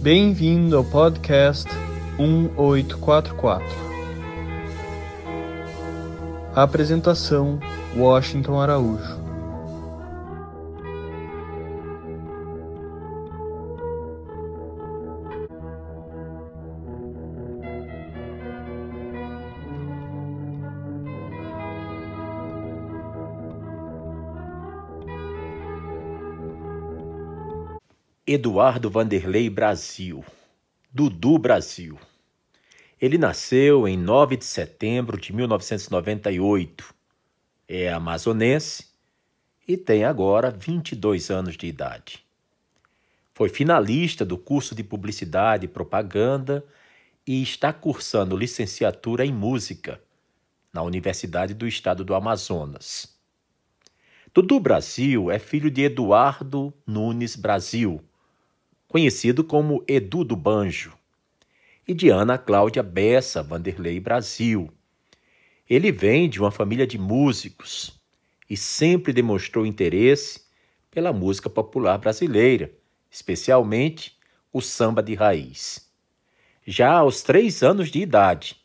Bem-vindo ao podcast 1844. A apresentação: Washington Araújo. Eduardo Vanderlei Brasil, Dudu Brasil. Ele nasceu em 9 de setembro de 1998. É amazonense e tem agora 22 anos de idade. Foi finalista do curso de Publicidade e Propaganda e está cursando licenciatura em Música na Universidade do Estado do Amazonas. Dudu Brasil é filho de Eduardo Nunes Brasil conhecido como Edu do Banjo, e de Ana Cláudia Bessa Vanderlei Brasil. Ele vem de uma família de músicos e sempre demonstrou interesse pela música popular brasileira, especialmente o samba de raiz. Já aos três anos de idade,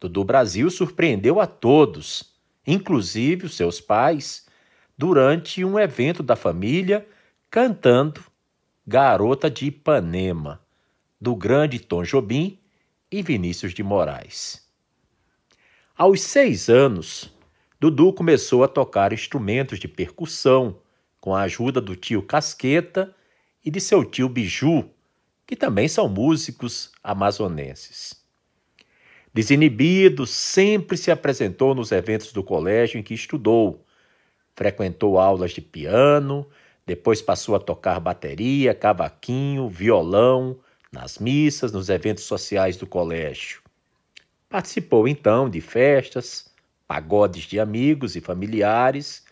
Dudu Brasil surpreendeu a todos, inclusive os seus pais, durante um evento da família, cantando Garota de Ipanema, do grande Tom Jobim e Vinícius de Moraes. Aos seis anos, Dudu começou a tocar instrumentos de percussão com a ajuda do tio Casqueta e de seu tio Biju, que também são músicos amazonenses. Desinibido, sempre se apresentou nos eventos do colégio em que estudou. Frequentou aulas de piano depois passou a tocar bateria, cavaquinho, violão, nas missas, nos eventos sociais do colégio. Participou então de festas, pagodes de amigos e familiares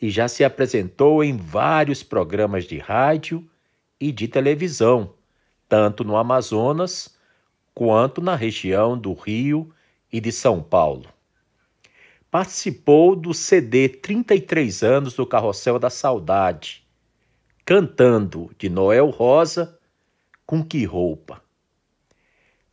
e já se apresentou em vários programas de rádio e de televisão, tanto no Amazonas quanto na região do Rio e de São Paulo. Participou do CD 33 anos do Carrossel da Saudade, cantando de Noel Rosa com que roupa.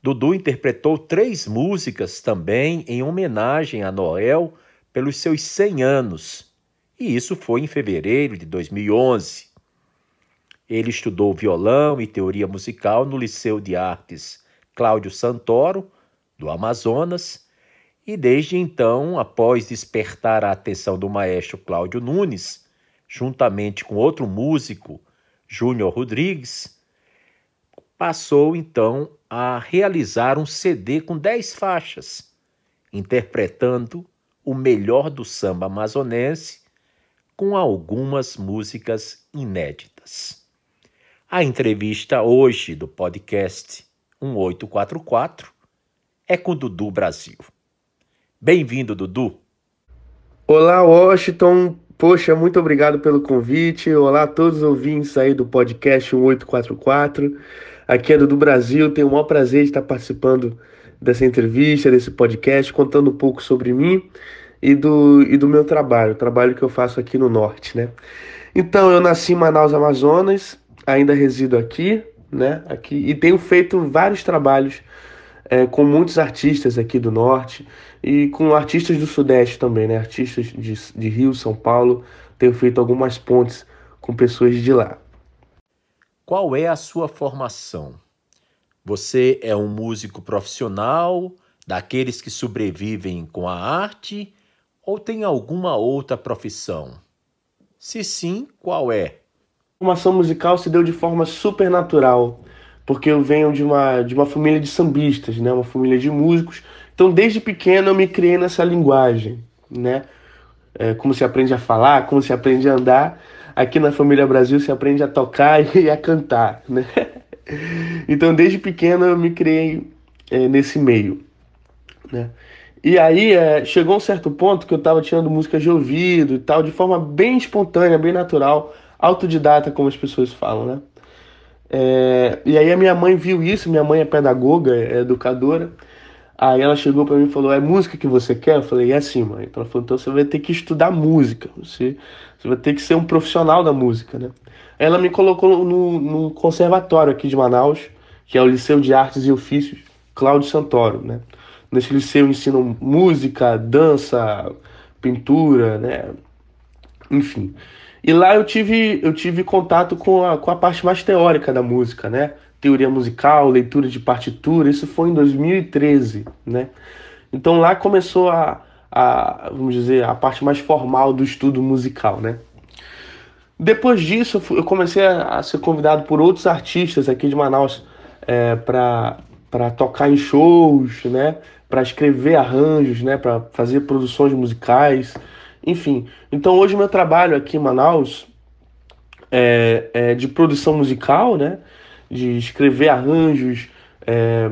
Dudu interpretou três músicas também em homenagem a Noel pelos seus 100 anos, e isso foi em fevereiro de 2011. Ele estudou violão e teoria musical no Liceu de Artes Cláudio Santoro, do Amazonas, e desde então, após despertar a atenção do maestro Cláudio Nunes, juntamente com outro músico, Júnior Rodrigues, passou então a realizar um CD com 10 faixas, interpretando o melhor do samba amazonense com algumas músicas inéditas. A entrevista hoje do podcast 1844 é com Dudu Brasil. Bem-vindo, Dudu. Olá, Washington. Poxa, muito obrigado pelo convite. Olá a todos os ouvintes aí do podcast 1844. Aqui é Dudu Brasil. Tenho o maior prazer de estar participando dessa entrevista, desse podcast, contando um pouco sobre mim e do, e do meu trabalho, o trabalho que eu faço aqui no Norte, né? Então, eu nasci em Manaus, Amazonas, ainda resido aqui, né? Aqui, e tenho feito vários trabalhos é, com muitos artistas aqui do Norte e com artistas do Sudeste também, né? Artistas de, de Rio, São Paulo. Tenho feito algumas pontes com pessoas de lá. Qual é a sua formação? Você é um músico profissional, daqueles que sobrevivem com a arte, ou tem alguma outra profissão? Se sim, qual é? A formação musical se deu de forma super natural, porque eu venho de uma, de uma família de sambistas, né? uma família de músicos então, desde pequeno, eu me criei nessa linguagem, né? É, como se aprende a falar, como se aprende a andar. Aqui na Família Brasil se aprende a tocar e a cantar, né? Então, desde pequeno, eu me criei é, nesse meio, né? E aí, é, chegou um certo ponto que eu estava tirando música de ouvido e tal, de forma bem espontânea, bem natural, autodidata, como as pessoas falam, né? É, e aí a minha mãe viu isso, minha mãe é pedagoga, é educadora, Aí ela chegou para mim e falou: É música que você quer? Eu falei: É sim, mãe. Então ela falou: Então você vai ter que estudar música. Você, você vai ter que ser um profissional da música, né? ela me colocou no, no conservatório aqui de Manaus, que é o Liceu de Artes e Ofícios Cláudio Santoro, né? Nesse liceu ensinam música, dança, pintura, né? Enfim. E lá eu tive, eu tive contato com a, com a parte mais teórica da música, né? Teoria musical, leitura de partitura, isso foi em 2013, né? Então lá começou a, a vamos dizer, a parte mais formal do estudo musical, né? Depois disso, eu comecei a, ser convidado por outros artistas aqui de Manaus é, para tocar em shows, né? Para escrever arranjos, né? Para fazer produções musicais, enfim. Então hoje meu trabalho aqui em Manaus é, é de produção musical, né? De escrever arranjos, é,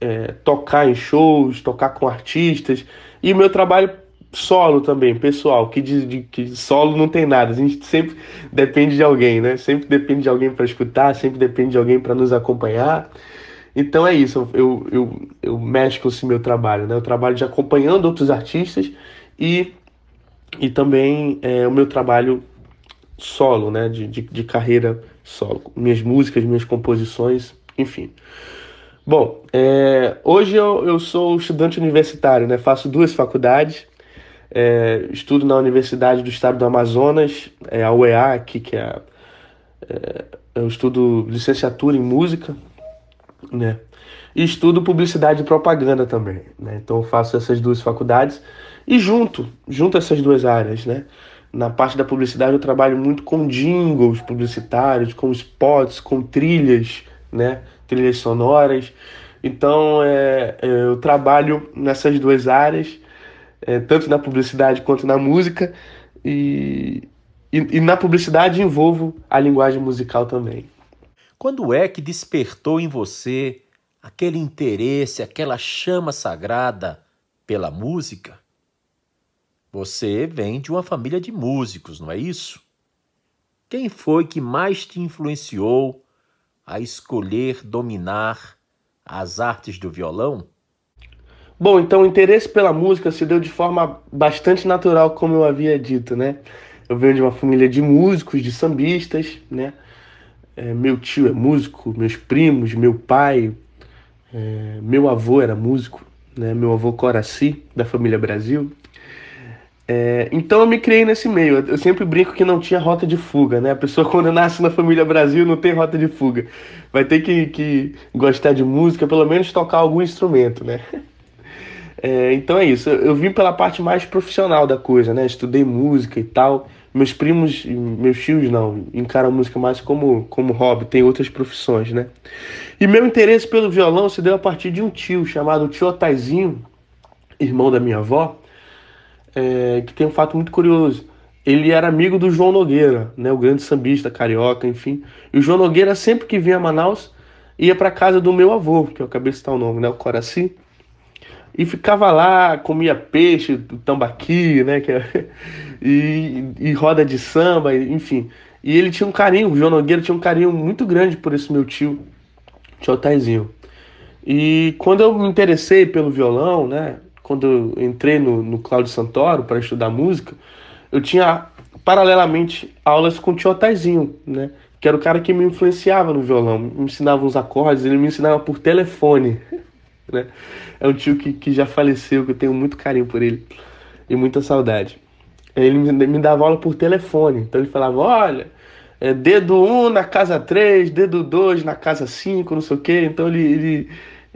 é, tocar em shows, tocar com artistas e meu trabalho solo também, pessoal, que de, de, que solo não tem nada. A gente sempre depende de alguém, né? Sempre depende de alguém para escutar, sempre depende de alguém para nos acompanhar. Então é isso, eu, eu, eu mesclo esse meu trabalho, né? Eu trabalho de acompanhando outros artistas e, e também é, o meu trabalho solo, né? De, de, de carreira solo. Minhas músicas, minhas composições, enfim. Bom, é, hoje eu, eu sou estudante universitário, né? Faço duas faculdades. É, estudo na Universidade do Estado do Amazonas, é a UEA aqui, que é, é eu estudo licenciatura em música, né? E estudo publicidade e propaganda também, né? Então faço essas duas faculdades e junto, junto essas duas áreas, né? Na parte da publicidade eu trabalho muito com jingles publicitários, com spots, com trilhas, né? Trilhas sonoras. Então é, eu trabalho nessas duas áreas é, tanto na publicidade quanto na música, e, e, e na publicidade envolvo a linguagem musical também. Quando é que despertou em você aquele interesse, aquela chama sagrada pela música? Você vem de uma família de músicos, não é isso? Quem foi que mais te influenciou a escolher dominar as artes do violão? Bom, então o interesse pela música se deu de forma bastante natural, como eu havia dito, né? Eu venho de uma família de músicos, de sambistas, né? É, meu tio é músico, meus primos, meu pai, é, meu avô era músico, né? Meu avô Coraci, da família Brasil. É, então eu me criei nesse meio. Eu sempre brinco que não tinha rota de fuga, né? A pessoa quando nasce na família Brasil não tem rota de fuga. Vai ter que, que gostar de música, pelo menos tocar algum instrumento, né? É, então é isso. Eu, eu, vim pela parte mais profissional da coisa, né? Estudei música e tal. Meus primos, meus tios não, encaram a música mais como, como hobby, tem outras profissões, né? E meu interesse pelo violão se deu a partir de um tio chamado Tio Otaizinho, irmão da minha avó, é, que tem um fato muito curioso. Ele era amigo do João Nogueira, né? O grande sambista carioca, enfim. E o João Nogueira, sempre que vinha a Manaus, ia para casa do meu avô, que eu acabei de citar o nome, né? O Coraci e ficava lá, comia peixe, tambaqui, né? É, e, e roda de samba, enfim. E ele tinha um carinho, o João Nogueira tinha um carinho muito grande por esse meu tio, tio Taizinho. E quando eu me interessei pelo violão, né? Quando eu entrei no, no Cláudio Santoro para estudar música, eu tinha paralelamente aulas com o tio Taizinho, né? Que era o cara que me influenciava no violão, me ensinava uns acordes, ele me ensinava por telefone. né? É um tio que, que já faleceu, que eu tenho muito carinho por ele e muita saudade. Ele me, me dava aula por telefone, então ele falava: olha, é dedo 1 um na casa 3, dedo 2 na casa 5, não sei o quê. Então ele, ele,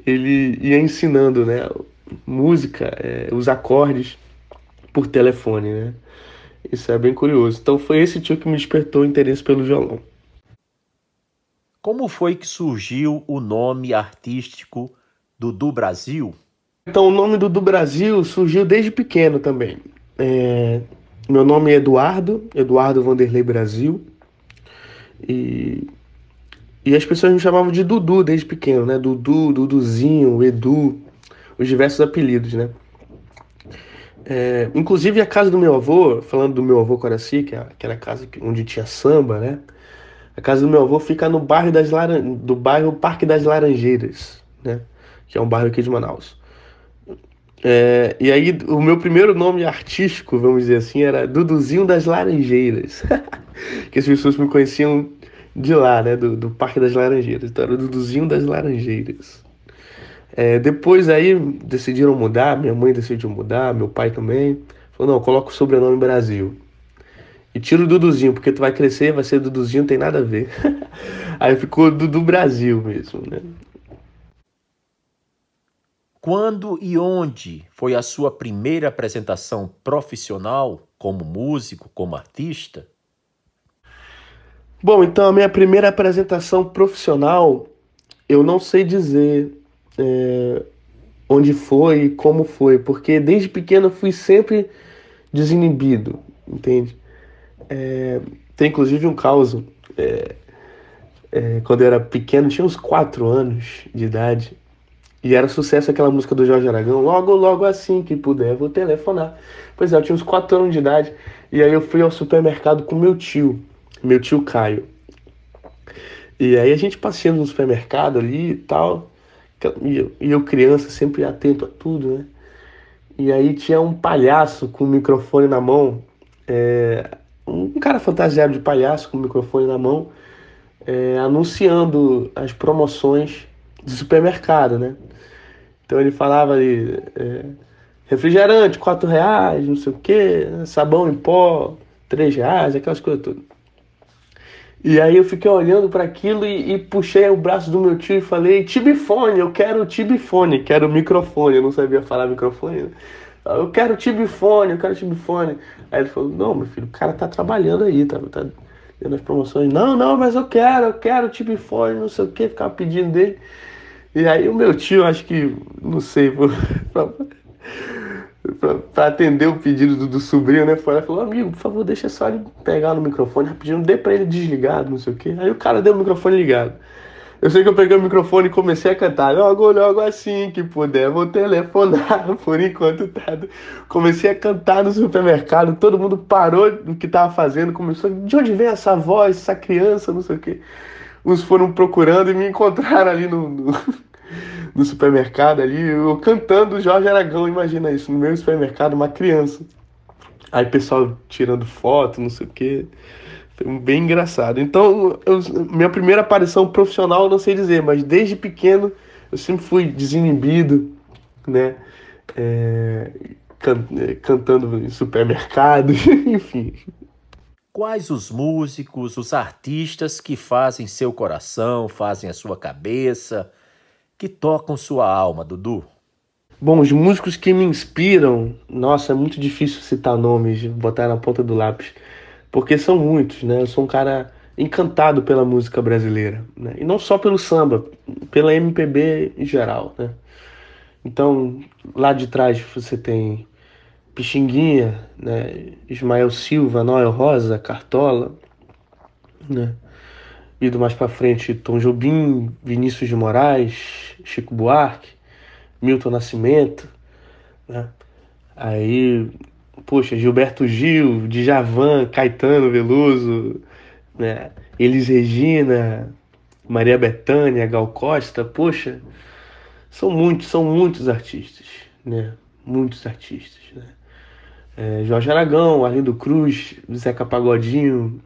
ele ia ensinando né, música, é, os acordes por telefone, né? Isso é bem curioso. Então foi esse tio que me despertou o interesse pelo violão. Como foi que surgiu o nome artístico Dudu Brasil? Então, o nome Dudu Brasil surgiu desde pequeno também. É, meu nome é Eduardo, Eduardo Vanderlei Brasil. E, e as pessoas me chamavam de Dudu desde pequeno, né? Dudu, Duduzinho, Edu, os diversos apelidos, né? É, inclusive a casa do meu avô, falando do meu avô Coraci, que, é, que era a casa onde tinha samba, né? A casa do meu avô fica no bairro das Laran... do bairro Parque das Laranjeiras, né? que é um bairro aqui de Manaus. É, e aí, o meu primeiro nome artístico, vamos dizer assim, era Duduzinho das Laranjeiras. que as pessoas me conheciam de lá, né? Do, do Parque das Laranjeiras. Então era Duduzinho das Laranjeiras. É, depois aí decidiram mudar, minha mãe decidiu mudar, meu pai também. Falou, não, coloca o sobrenome Brasil. E tira o Duduzinho, porque tu vai crescer, vai ser Duduzinho, não tem nada a ver. aí ficou Dudu Brasil mesmo, né? Quando e onde foi a sua primeira apresentação profissional como músico, como artista? Bom, então a minha primeira apresentação profissional, eu não sei dizer é, onde foi e como foi, porque desde pequeno eu fui sempre desinibido, entende? É, tem inclusive um caos. É, é, quando eu era pequeno, tinha uns 4 anos de idade, e era sucesso aquela música do Jorge Aragão, logo, logo assim que puder, vou telefonar. Pois é, eu tinha uns 4 anos de idade, e aí eu fui ao supermercado com meu tio meu tio Caio. E aí a gente passeando no supermercado ali e tal, e eu, e eu criança sempre atento a tudo, né? E aí tinha um palhaço com o microfone na mão, é, um cara fantasiado de palhaço com o microfone na mão, é, anunciando as promoções do supermercado, né? Então ele falava ali, é, refrigerante, quatro reais, não sei o quê, sabão em pó, três reais, aquelas coisas todas. E aí eu fiquei olhando para aquilo e, e, puxei o braço do meu tio e falei, tibifone, eu quero tibifone, quero microfone, eu não sabia falar microfone. Né? Eu quero tibifone, eu quero tibifone. Aí ele falou, não, meu filho, o cara tá trabalhando aí, tá, tá dando as promoções. Não, não, mas eu quero, eu quero tibifone, não sei o que, ficava pedindo dele. E aí o meu tio, acho que, não sei, para atender o pedido do, do, sobrinho, né? Foi lá e falou, amigo, por favor, deixa só ele pegar no microfone rapidinho, dê pra ele desligado, não sei o quê. Aí o cara deu o microfone ligado. Eu sei que eu peguei o microfone e comecei a cantar, logo, logo assim que puder, vou telefonar, por enquanto tá. Comecei a cantar no supermercado, todo mundo parou do que tava fazendo, começou, de onde vem essa voz, essa criança, não sei o quê. Uns foram procurando e me encontraram ali no, no no supermercado ali, eu cantando Jorge Aragão, imagina isso, no meu supermercado, uma criança. Aí pessoal tirando foto, não sei o quê. Foi bem engraçado. Então, eu, minha primeira aparição profissional, não sei dizer, mas desde pequeno eu sempre fui desinibido, né? É, can, é, cantando em supermercado, enfim. Quais os músicos, os artistas que fazem seu coração, fazem a sua cabeça, que tocam sua alma, Dudu? Bom, os músicos que me inspiram, nossa, é muito difícil citar nomes, botar na ponta do lápis, porque são muitos, né? Eu sou um cara encantado pela música brasileira, né? E não só pelo samba, pela MPB em geral, né? Então, lá de trás você tem Pixinguinha, né? Ismael Silva, Noel Rosa, Cartola, né? Ido mais para frente Tom Jobim, Vinícius de Moraes, Chico Buarque, Milton Nascimento, né? Aí, poxa, Gilberto Gil, Djavan, Caetano Veloso, né? Elis Regina, Maria Bethânia, Gal Costa, poxa, são muitos, são muitos artistas, né? Muitos artistas, né? É, Jorge Aragão, Arlindo Cruz, Zeca Pagodinho,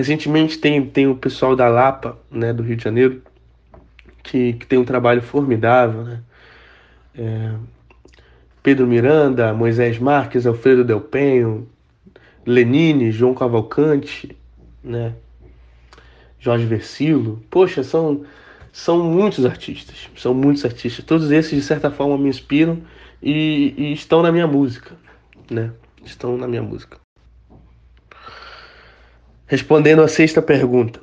Recentemente tem, tem o pessoal da Lapa, né, do Rio de Janeiro, que, que tem um trabalho formidável, né? É, Pedro Miranda, Moisés Marques, Alfredo Del Penho, Lenine, João Cavalcante, né? Jorge Versilo. Poxa, são, são muitos artistas, são muitos artistas. Todos esses, de certa forma, me inspiram e, e estão na minha música, né? Estão na minha música. Respondendo a sexta pergunta.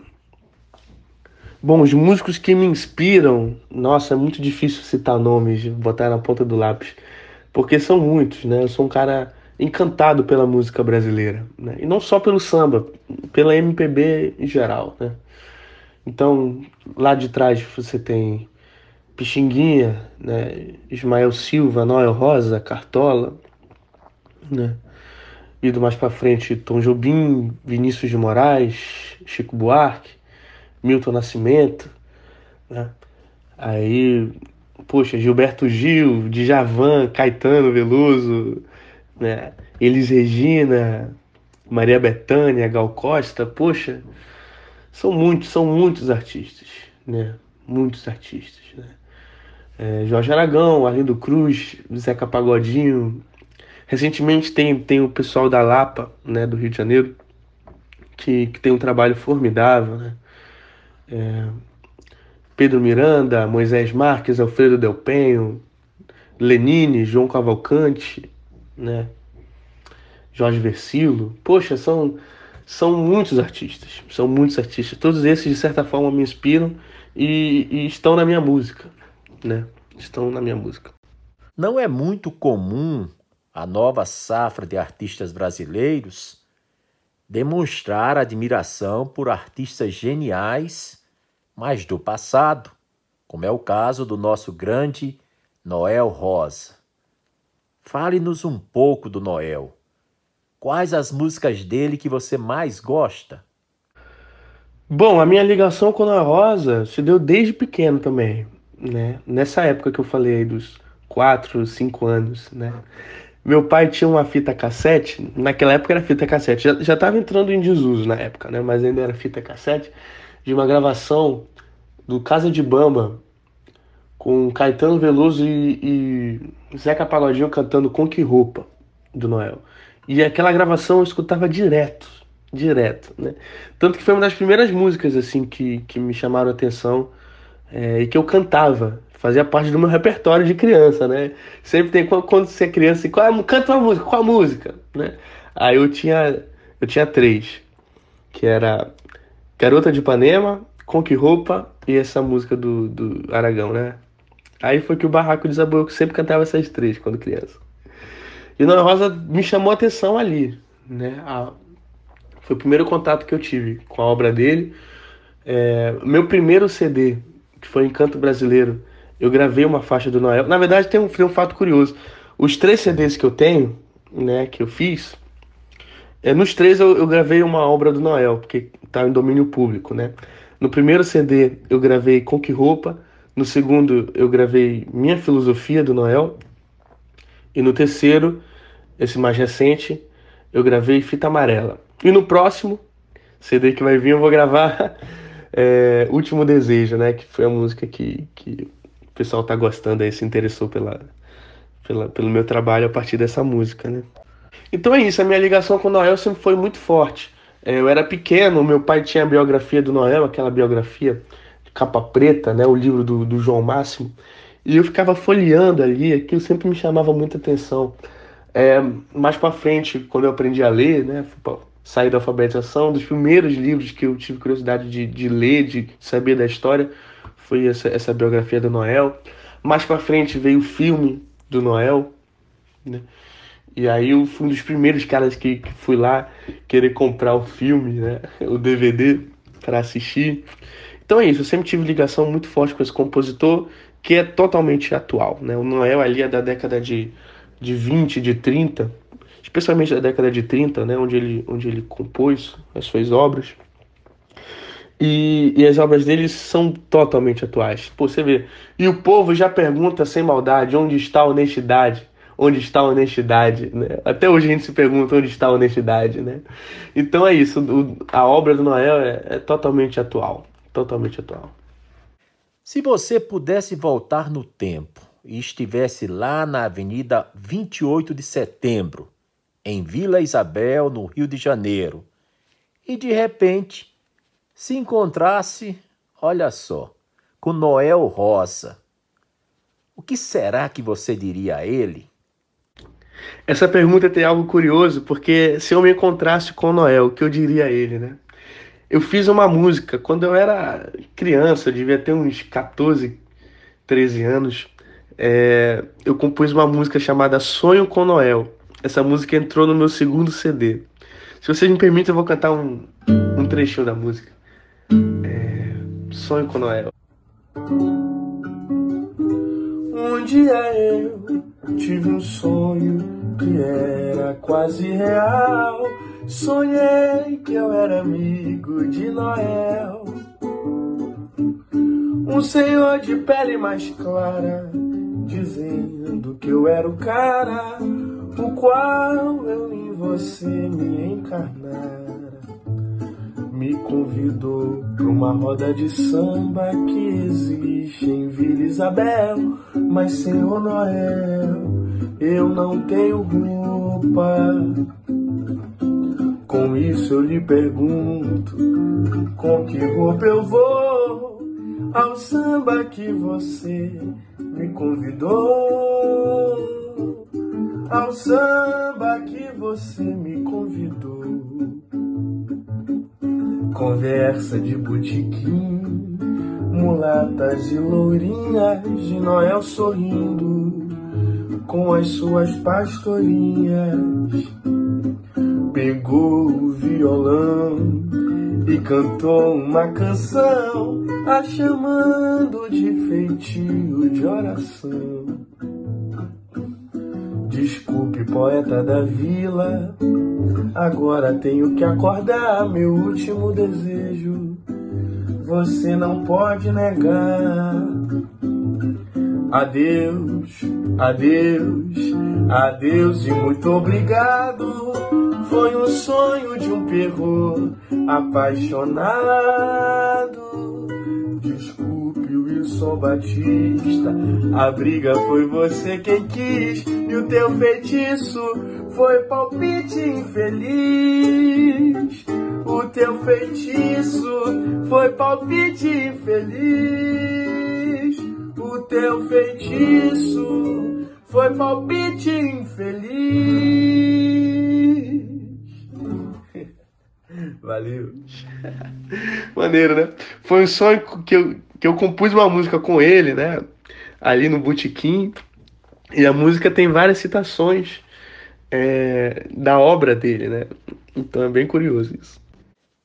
Bom, os músicos que me inspiram, nossa, é muito difícil citar nomes, botar na ponta do lápis, porque são muitos, né? Eu sou um cara encantado pela música brasileira, né? E não só pelo samba, pela MPB em geral, né? Então, lá de trás você tem Pixinguinha, né? Ismael Silva, Noel Rosa, Cartola, né? Ido mais para frente Tom Jobim, Vinícius de Moraes, Chico Buarque, Milton Nascimento, né? Aí, poxa, Gilberto Gil, Djavan, Caetano Veloso, né? Elis Regina, Maria Bethânia, Gal Costa, poxa, são muitos, são muitos artistas, né? Muitos artistas, né? É, Jorge Aragão, Arlindo Cruz, Zeca Pagodinho. Recentemente tem, tem o pessoal da Lapa, né, do Rio de Janeiro, que, que tem um trabalho formidável, né? É, Pedro Miranda, Moisés Marques, Alfredo Del Penho, Lenine, João Cavalcante, né? Jorge Versilo. Poxa, são, são muitos artistas. São muitos artistas. Todos esses, de certa forma, me inspiram e, e estão na minha música. Né? Estão na minha música. Não é muito comum a nova safra de artistas brasileiros demonstrar admiração por artistas geniais, mas do passado, como é o caso do nosso grande Noel Rosa. Fale-nos um pouco do Noel. Quais as músicas dele que você mais gosta? Bom, a minha ligação com a Rosa se deu desde pequeno também, né? Nessa época que eu falei dos 4, 5 anos, né? Meu pai tinha uma fita cassete, naquela época era fita cassete, já, já entrando em desuso na época, né? Mas ainda era fita cassete, de uma gravação do Casa de Bamba, com Caetano Veloso e, e Zeca Pagodinho cantando Com Que Roupa, do Noel. E aquela gravação eu escutava direto, direto, né? Tanto que foi uma das primeiras músicas, assim, que, que me chamaram a atenção é, e que eu cantava. Fazia parte do meu repertório de criança, né? Sempre tem, quando você é criança, qual é, canta uma música, qual a música, né? Aí eu tinha, eu tinha três, que era Garota de Ipanema, Com Que Roupa e essa música do, do Aragão, né? Aí foi que o Barraco desabou, eu sempre cantava essas três quando criança. E Noel Rosa me chamou a atenção ali, né? A, foi o primeiro contato que eu tive com a obra dele. É, meu primeiro CD, que foi Encanto Brasileiro, eu gravei uma faixa do Noel. Na verdade, tem um, tem um fato curioso. Os três CDs que eu tenho, né, que eu fiz, é, nos três eu, eu gravei uma obra do Noel, porque tá em domínio público, né? No primeiro CD eu gravei Com Que Roupa, no segundo eu gravei Minha Filosofia do Noel, e no terceiro, esse mais recente, eu gravei Fita Amarela. E no próximo CD que vai vir, eu vou gravar é, Último Desejo, né? Que foi a música que, que pessoal tá gostando aí, se interessou pela, pela, pelo meu trabalho a partir dessa música, né? Então é isso, a minha ligação com o Noel sempre foi muito forte. É, eu era pequeno, meu pai tinha a biografia do Noel, aquela biografia de capa preta, né? O livro do, do João Máximo. E eu ficava folheando ali, aquilo sempre me chamava muita atenção. É, mais para frente, quando eu aprendi a ler, né, sair da alfabetização, dos primeiros livros que eu tive curiosidade de, de ler, de saber da história, foi essa, essa biografia do Noel. Mais para frente veio o filme do Noel, né? E aí eu fui um dos primeiros caras que, que fui lá querer comprar o filme, né, o DVD para assistir. Então é isso, eu sempre tive ligação muito forte com esse compositor que é totalmente atual. Né? O Noel ali é da década de, de 20, de 30, especialmente da década de 30, né? onde, ele, onde ele compôs as suas obras. E, e, as obras dele são totalmente atuais. Pô, você vê. E o povo já pergunta sem maldade: onde está a honestidade? Onde está a honestidade? Né? Até hoje a gente se pergunta onde está a honestidade. Né? Então é isso. O, a obra do Noel é, é totalmente atual. Totalmente atual. Se você pudesse voltar no tempo e estivesse lá na Avenida 28 de Setembro, em Vila Isabel, no Rio de Janeiro, e de repente se encontrasse, olha só, com Noel Rosa, o que será que você diria a ele? Essa pergunta tem algo curioso, porque se eu me encontrasse com Noel, o que eu diria a ele, né? Eu fiz uma música quando eu era criança, devia ter uns 14, 13 anos. É, eu compus uma música chamada Sonho com Noel. Essa música entrou no meu segundo CD. Se vocês me permitem, eu vou cantar um, um trechinho da música. É, Sonho com Noel. Um dia eu tive um sonho que era quase real Sonhei que eu era amigo de Noel, um senhor de pele mais clara, dizendo que eu era o cara, o qual eu em você me encarnara. Me convidou para uma roda de samba que existe em Vila Isabel, mas Senhor Noel, eu não tenho roupa. Com isso eu lhe pergunto, com que roupa eu vou ao samba que você me convidou? Ao samba que você me convidou. Conversa de botiquim, mulatas e lourinhas de Noel sorrindo com as suas pastorinhas pegou o violão e cantou uma canção, a chamando de feitio de oração. Desculpe, poeta da vila, agora tenho que acordar meu último desejo. Você não pode negar. Adeus, adeus, adeus e muito obrigado. Foi um sonho de um perro apaixonado. Desculpe, Wilson Batista. A briga foi você quem quis. E o teu feitiço foi palpite infeliz. O teu feitiço foi palpite infeliz. O teu feitiço foi palpite infeliz. Valeu. Maneiro, né? Foi um sonho que eu, que eu compus uma música com ele, né? Ali no Botequim. E a música tem várias citações é, da obra dele, né? Então é bem curioso isso.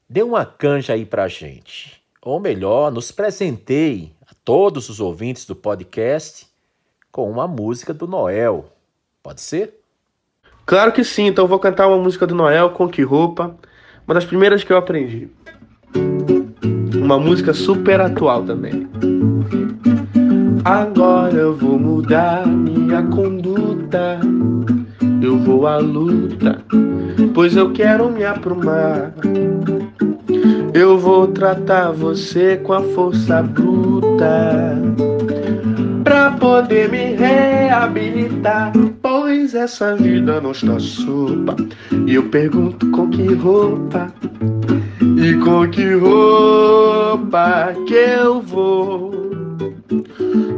Dê uma canja aí pra gente. Ou melhor, nos presenteie a todos os ouvintes do podcast com uma música do Noel. Pode ser? Claro que sim, então eu vou cantar uma música do Noel, Com Que Roupa, uma das primeiras que eu aprendi. Uma música super atual também. Agora eu vou mudar minha conduta. Eu vou à luta, pois eu quero me aprumar. Eu vou tratar você com a força bruta pra poder me reabilitar. Pois essa vida não está sopa. E eu pergunto com que roupa e com que roupa que eu vou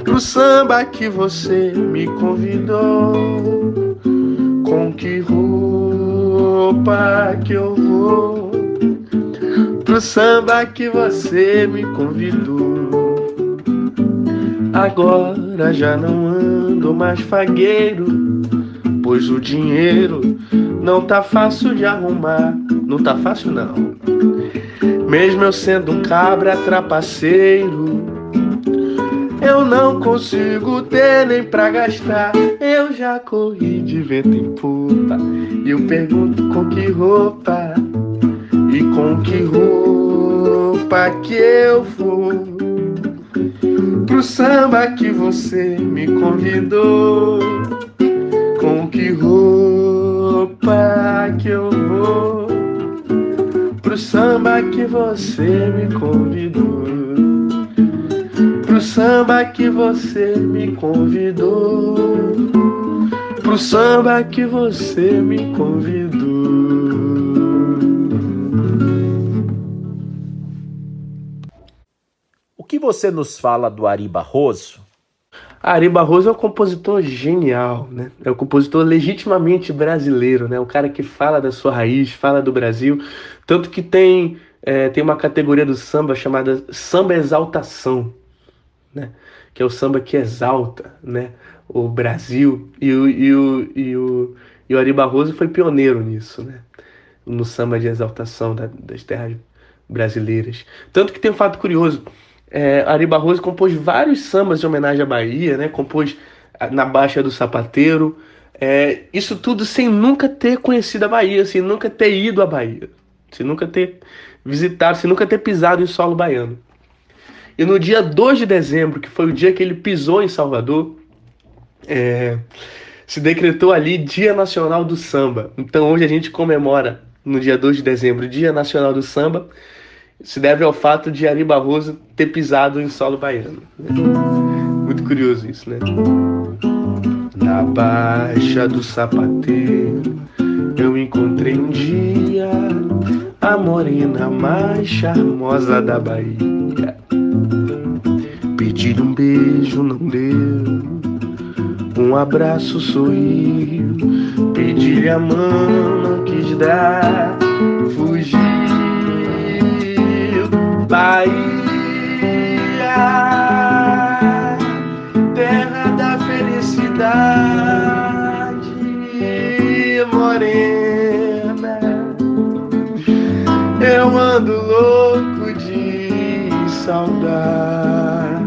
pro samba que você me convidou. Com que roupa que eu vou pro samba que você me convidou. Agora já não ando mais fagueiro, pois o dinheiro não tá fácil de arrumar. Não tá fácil não. Mesmo eu sendo um cabra trapaceiro, eu não consigo ter nem pra gastar. Eu já corri de vento em puta. E eu pergunto com que roupa e com que roupa que eu vou pro samba que você me convidou. Que roupa que eu vou pro samba que você me convidou. Pro samba que você me convidou. Pro samba que você me convidou. O que você nos fala do Ari Barroso? Ari Barroso é um compositor genial, né? É um compositor legitimamente brasileiro, né? O cara que fala da sua raiz, fala do Brasil, tanto que tem é, tem uma categoria do samba chamada samba exaltação, né? Que é o samba que exalta, né? O Brasil e o, e o, e o, e o Ari Barroso foi pioneiro nisso, né? No samba de exaltação da, das terras brasileiras. Tanto que tem um fato curioso. É, Ari Barroso compôs vários sambas de homenagem à Bahia, né? Compôs na Baixa do Sapateiro. É, isso tudo sem nunca ter conhecido a Bahia, sem nunca ter ido à Bahia, sem nunca ter visitado, sem nunca ter pisado em solo baiano. E no dia 2 de dezembro, que foi o dia que ele pisou em Salvador, é, se decretou ali Dia Nacional do Samba. Então hoje a gente comemora, no dia 2 de dezembro, Dia Nacional do Samba. Se deve ao fato de Ari Barroso ter pisado em solo baiano. Muito curioso isso, né? Na Baixa do Sapateiro eu encontrei um dia a morena mais charmosa da Bahia. Pedi um beijo, não deu. Um abraço sorriu. Pedi-lhe a mão, não quis dar. Fugiu. Bahia, terra da felicidade, morena. Eu ando louco de saudade,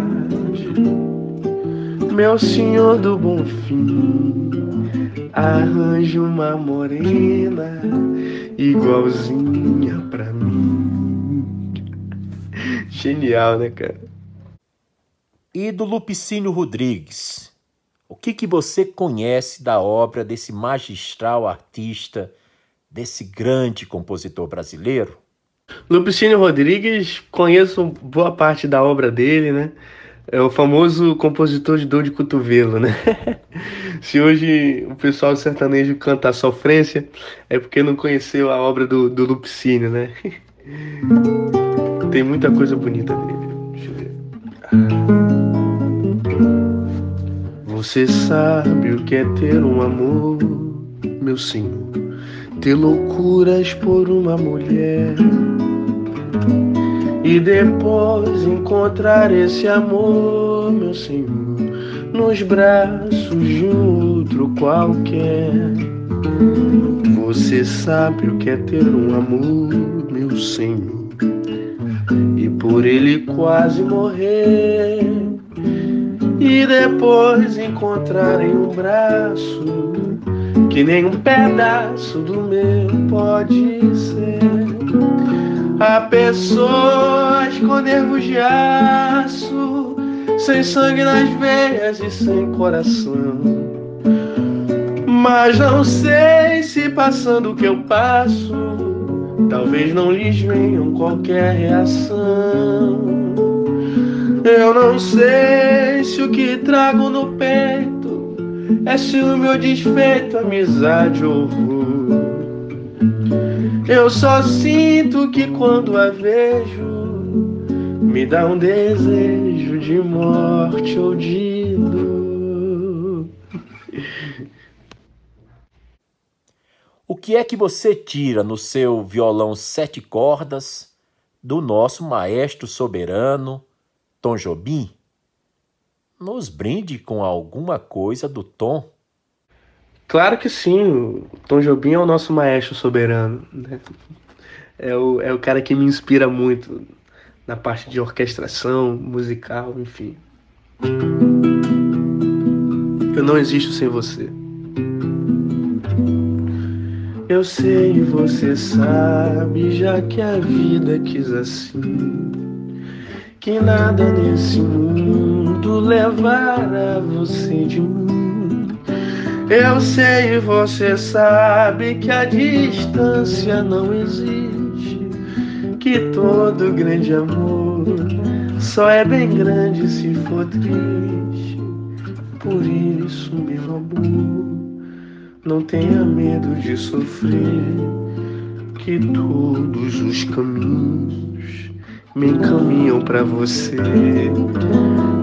meu senhor do bom fim. Arranje uma morena igualzinha pra mim. Genial, né, cara? E do Lupicínio Rodrigues, o que, que você conhece da obra desse magistral artista, desse grande compositor brasileiro? Lupicínio Rodrigues, conheço boa parte da obra dele, né? É o famoso compositor de dor de cotovelo, né? Se hoje o pessoal sertanejo canta a sofrência, é porque não conheceu a obra do, do Lupicínio, né? Tem muita coisa bonita nele. Deixa eu ver. Você sabe o que é ter um amor, meu senhor? Ter loucuras por uma mulher. E depois encontrar esse amor, meu senhor, nos braços de outro qualquer. Você sabe o que é ter um amor, meu senhor? E por ele quase morrer. E depois encontrar em um braço que nem um pedaço do meu pode ser. A pessoa com nervos de aço, sem sangue nas veias e sem coração. Mas não sei se passando o que eu passo talvez não lhes venham qualquer reação. Eu não sei se o que trago no peito é ciúme ou desfeito, amizade ou horror. Eu só sinto que quando a vejo, me dá um desejo de morte ou de dor. Que é que você tira no seu violão sete cordas do nosso maestro soberano, Tom Jobim? Nos brinde com alguma coisa do Tom. Claro que sim, o Tom Jobim é o nosso maestro soberano. Né? É, o, é o cara que me inspira muito na parte de orquestração, musical, enfim. Eu não existo sem você. Eu sei, você sabe, já que a vida quis assim, que nada nesse mundo levará você de mim. Eu sei, você sabe que a distância não existe, que todo grande amor só é bem grande se for triste. Por isso, meu amor. Não tenha medo de sofrer, que todos os caminhos me encaminham para você.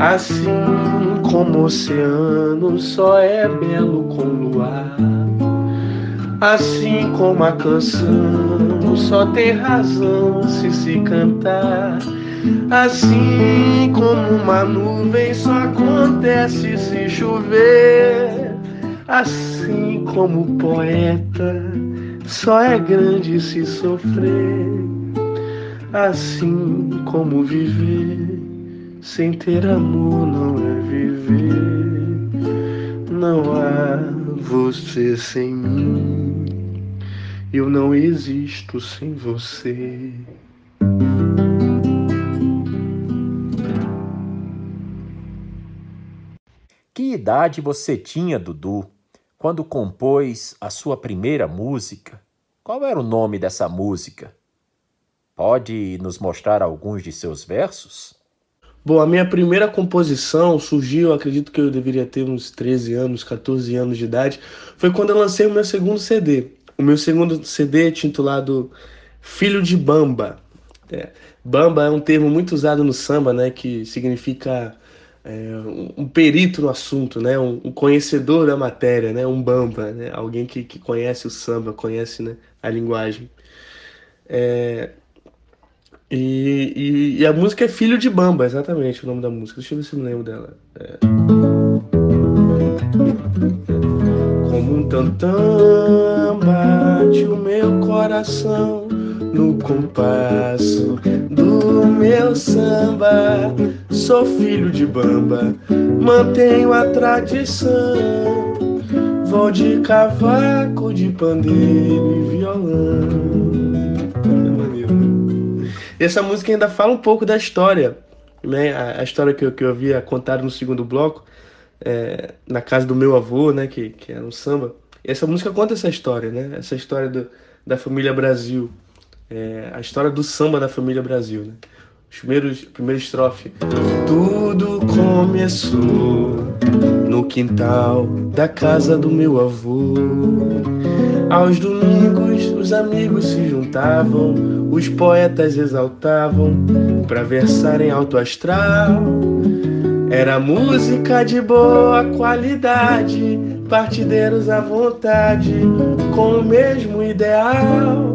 Assim como o oceano só é belo com luar. Assim como a canção só tem razão se se cantar. Assim como uma nuvem só acontece se chover. Assim como o poeta só é grande se sofrer. Assim como viver sem ter amor não é viver. Não há você sem mim. Eu não existo sem você. Que idade você tinha, Dudu, quando compôs a sua primeira música? Qual era o nome dessa música? Pode nos mostrar alguns de seus versos? Bom, a minha primeira composição surgiu, acredito que eu deveria ter uns 13 anos, 14 anos de idade, foi quando eu lancei o meu segundo CD. O meu segundo CD é intitulado Filho de Bamba. É, bamba é um termo muito usado no samba, né, que significa é, um perito no assunto, né, um, um, conhecedor da matéria, né, um bamba, né, alguém que, que conhece o samba, conhece né, a linguagem. É, e, e, e, a música é Filho de Bamba, exatamente o nome da música. Deixa eu ver se eu me lembro dela. É. Como um tantã bate o meu coração no compasso do meu samba. Sou filho de Bamba, mantenho a tradição. Vou de cavaco, de pandeiro e violão. Essa música ainda fala um pouco da história, né? A, história que eu, que eu havia contado no segundo bloco, é, na casa do meu avô, né? Que, que era um samba. E essa música conta essa história, né? Essa história do, da família Brasil. É, a história do samba da família Brasil, né? Os primeiros, primeira estrofe. Tudo começou no quintal da casa do meu avô. Aos domingos os amigos se juntavam, os poetas exaltavam para versar em alto astral. Era música de boa qualidade, partideiros à vontade, com o mesmo ideal.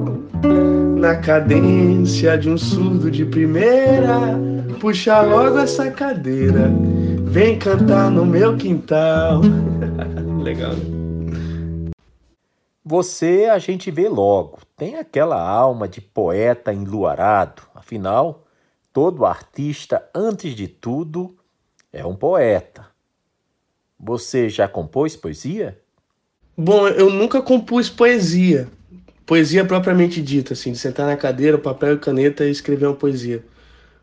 Na cadência de um surdo de primeira, puxa logo essa cadeira, vem cantar no meu quintal. Legal, né? Você a gente vê logo, tem aquela alma de poeta enluarado. Afinal, todo artista, antes de tudo, é um poeta. Você já compôs poesia? Bom, eu nunca compus poesia. Poesia propriamente dita, assim, de sentar na cadeira, papel e caneta e escrever uma poesia.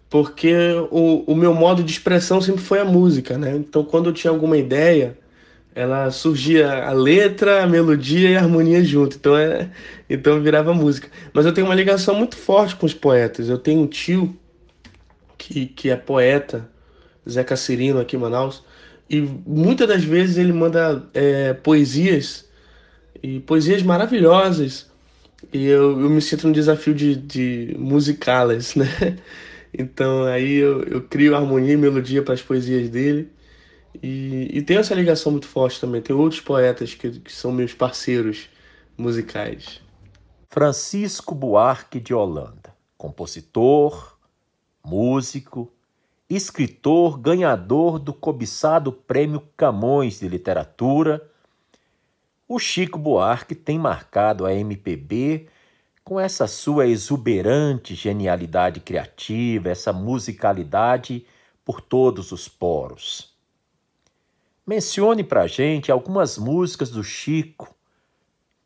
Porque o, o meu modo de expressão sempre foi a música, né? Então, quando eu tinha alguma ideia, ela surgia a letra, a melodia e a harmonia junto. Então é, então virava música. Mas eu tenho uma ligação muito forte com os poetas. Eu tenho um tio que, que é poeta, Zé Cacirino aqui em Manaus, e muitas das vezes ele manda é, poesias e poesias maravilhosas. E eu, eu me sinto no desafio de, de musicá-las, né? Então aí eu, eu crio harmonia e melodia para as poesias dele. E, e tem essa ligação muito forte também. Tem outros poetas que, que são meus parceiros musicais. Francisco Buarque de Holanda, compositor, músico, escritor, ganhador do cobiçado Prêmio Camões de Literatura. O Chico Buarque tem marcado a MPB com essa sua exuberante genialidade criativa, essa musicalidade por todos os poros. Mencione para gente algumas músicas do Chico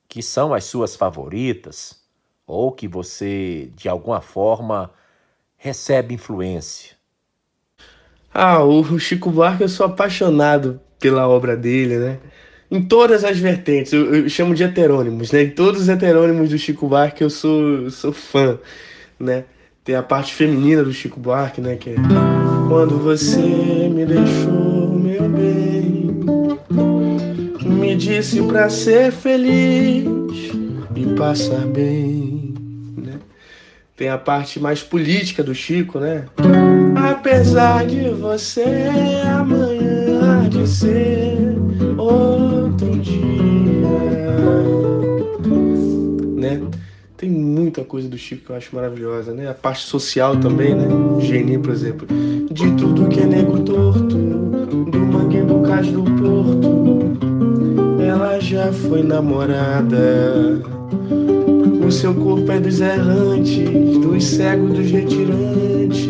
que são as suas favoritas ou que você, de alguma forma, recebe influência. Ah, o Chico Buarque eu sou apaixonado pela obra dele, né? Em todas as vertentes, eu, eu chamo de heterônimos, né? Em todos os heterônimos do Chico Buarque eu sou, sou fã, né? Tem a parte feminina do Chico Buarque, né? Que é Quando você me deixou, meu bem me disse pra ser feliz e passar bem. Né? Tem a parte mais política do Chico, né? Apesar de você amanhã de ser outro dia, né? Tem muita coisa do Chico que eu acho maravilhosa, né? A parte social também, né? Geni, por exemplo. De tudo que é nego torto, do mangue do cais do porto ela já foi namorada. O seu corpo é dos errantes, dos cegos, dos retirantes.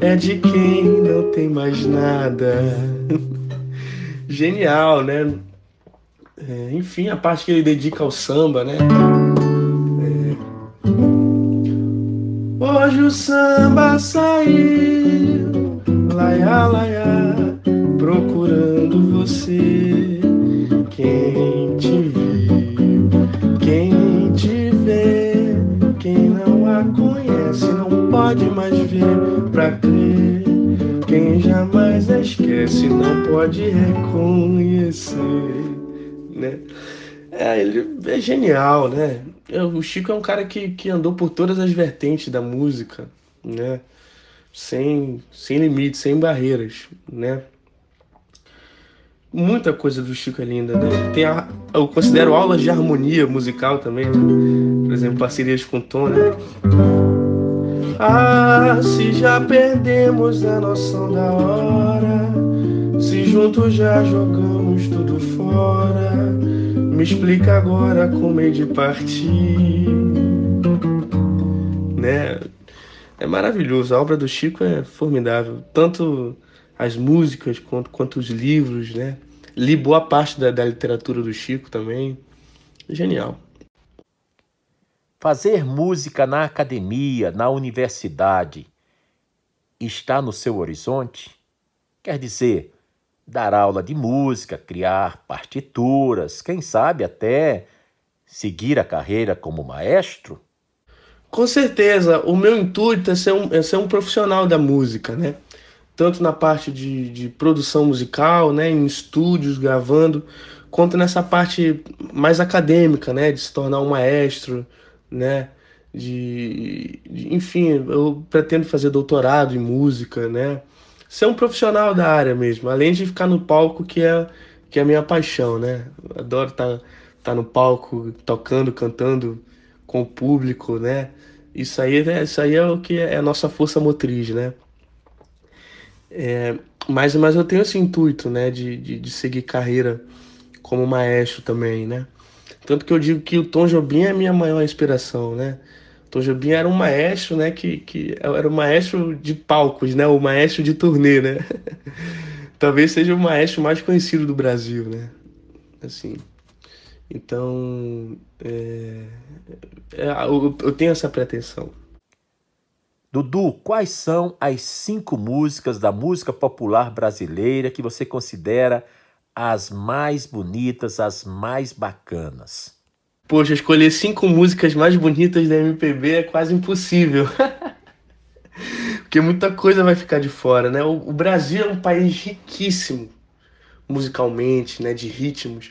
É de quem não tem mais nada genial, né? É, enfim, a parte que ele dedica ao samba, né? É... Hoje o samba saiu, laia, laia, procurando você. Quem te viu, quem te vê, quem não a conhece, não pode mais vir pra criança jamais esquece não pode reconhecer, né? É, ele é genial, né? O Chico é um cara que, que andou por todas as vertentes da música, né? Sem, sem limites, sem barreiras, né? Muita coisa do Chico é linda, né? Tem a, eu considero aulas de harmonia musical também, né? por exemplo, parcerias com Tom, né? Ah, se já perdemos a noção da hora, se juntos já jogamos tudo fora, me explica agora como é de partir, né? É maravilhoso, a obra do Chico é formidável, tanto as músicas quanto, quanto os livros, né? Li boa parte da, da literatura do Chico também. Genial. Fazer música na academia, na universidade, está no seu horizonte? Quer dizer, dar aula de música, criar partituras, quem sabe até seguir a carreira como maestro? Com certeza, o meu intuito é ser um, é ser um profissional da música, né? tanto na parte de, de produção musical, né, em estúdios gravando, quanto nessa parte mais acadêmica, né, de se tornar um maestro, né, de, de, enfim, eu pretendo fazer doutorado em música, né, ser um profissional da área mesmo, além de ficar no palco que é que é a minha paixão, né, adoro estar tá, tá no palco tocando, cantando com o público, né, isso aí, é, isso aí é o que é a nossa força motriz, né. É, mas, mas eu tenho esse intuito, né, de, de, de, seguir carreira como maestro também, né? Tanto que eu digo que o Tom Jobim é a minha maior inspiração, né? O Tom Jobim era um maestro, né, que, que era o maestro de palcos, né? O maestro de turnê, né? Talvez seja o maestro mais conhecido do Brasil, né? Assim. Então, é, é, eu, eu tenho essa pretensão. Dudu, quais são as cinco músicas da música popular brasileira que você considera as mais bonitas, as mais bacanas? Poxa, escolher cinco músicas mais bonitas da MPB é quase impossível. Porque muita coisa vai ficar de fora, né? O Brasil é um país riquíssimo musicalmente, né? De ritmos.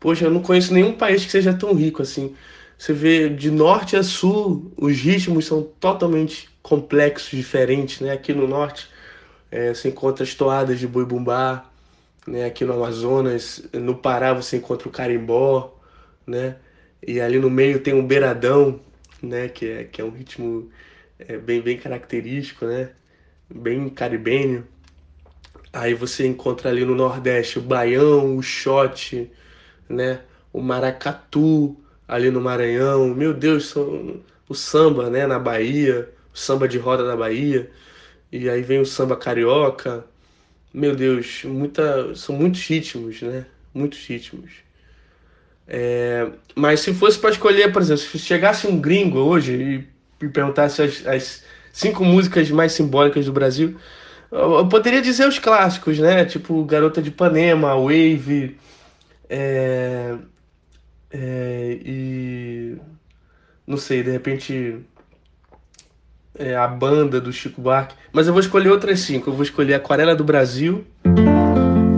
Poxa, eu não conheço nenhum país que seja tão rico assim. Você vê de norte a sul, os ritmos são totalmente complexos, diferentes, né? Aqui no norte é, você encontra as toadas de boi bumbá, né? Aqui no Amazonas, no Pará você encontra o carimbó, né? E ali no meio tem um beiradão, né? Que é, que é um ritmo é, bem, bem característico, né? Bem caribenho. Aí você encontra ali no Nordeste o baião, o shot, né? O maracatu ali no Maranhão. Meu Deus, o samba, né? Na Bahia samba de roda da Bahia, e aí vem o samba carioca. Meu Deus, muita, são muitos ritmos, né? Muitos ritmos. É, mas se fosse para escolher, por exemplo, se chegasse um gringo hoje e me perguntasse as, as cinco músicas mais simbólicas do Brasil, eu poderia dizer os clássicos, né? Tipo Garota de Ipanema, Wave, é, é, e não sei, de repente é, a banda do Chico Buarque, mas eu vou escolher outras cinco. Eu vou escolher Aquarela do Brasil,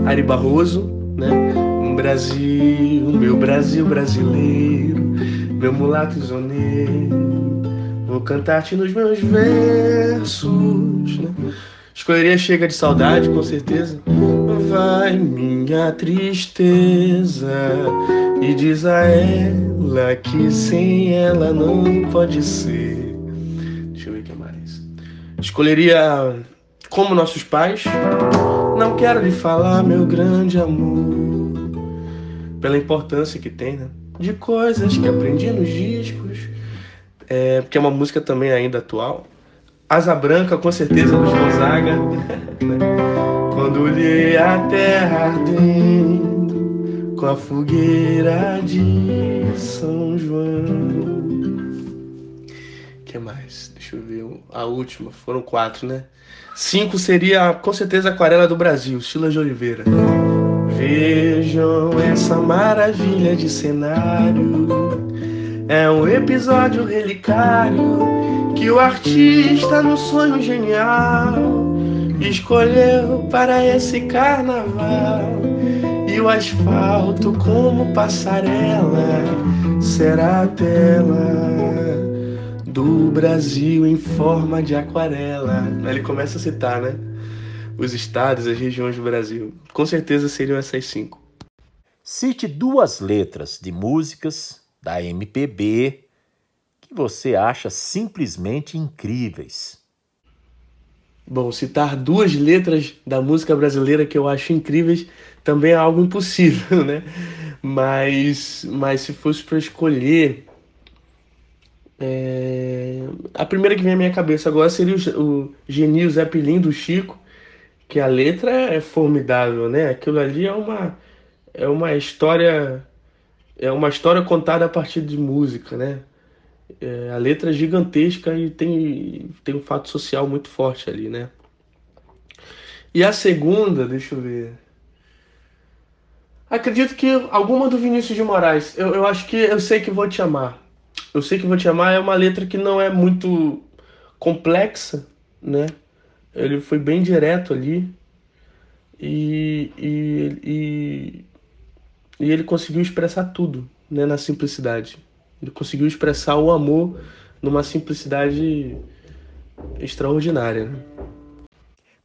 Ari Barroso, né? Brasil, meu Brasil brasileiro, meu mulato isoneiro. Vou cantar-te nos meus versos, né? Escolheria Chega de Saudade, com certeza. Vai minha tristeza e diz a ela que sem ela não pode ser. Escolheria como nossos pais. Não quero lhe falar, meu grande amor, pela importância que tem, né? De coisas que aprendi nos discos, é, porque é uma música também ainda atual. Asa Branca, com certeza, do Gonzaga. Né? Quando olhei a terra ardendo com a fogueira de São João. que mais? A última. Foram quatro, né? Cinco seria, com certeza, Aquarela do Brasil, Silas de Oliveira. Vejam essa maravilha de cenário. É um episódio relicário que o artista, no sonho genial, escolheu para esse carnaval. E o asfalto como passarela será a tela do Brasil em forma de aquarela. Ele começa a citar, né? Os estados, as regiões do Brasil. Com certeza seriam essas cinco. Cite duas letras de músicas da MPB que você acha simplesmente incríveis. Bom, citar duas letras da música brasileira que eu acho incríveis também é algo impossível, né? Mas, mas se fosse para escolher, é... a primeira que vem à minha cabeça agora seria o, o Genil Zé Pilim do Chico, que a letra é formidável, né? Aquilo ali é uma é uma história é uma história contada a partir de música, né? É, a letra é gigantesca e tem, tem um fato social muito forte ali, né? E a segunda, deixa eu ver. Acredito que alguma do Vinícius de Moraes. Eu, eu acho que eu sei que vou te amar. Eu sei que vou te amar é uma letra que não é muito complexa, né? Ele foi bem direto ali. E, e, e, e ele conseguiu expressar tudo né, na simplicidade. Ele conseguiu expressar o amor numa simplicidade extraordinária. Né?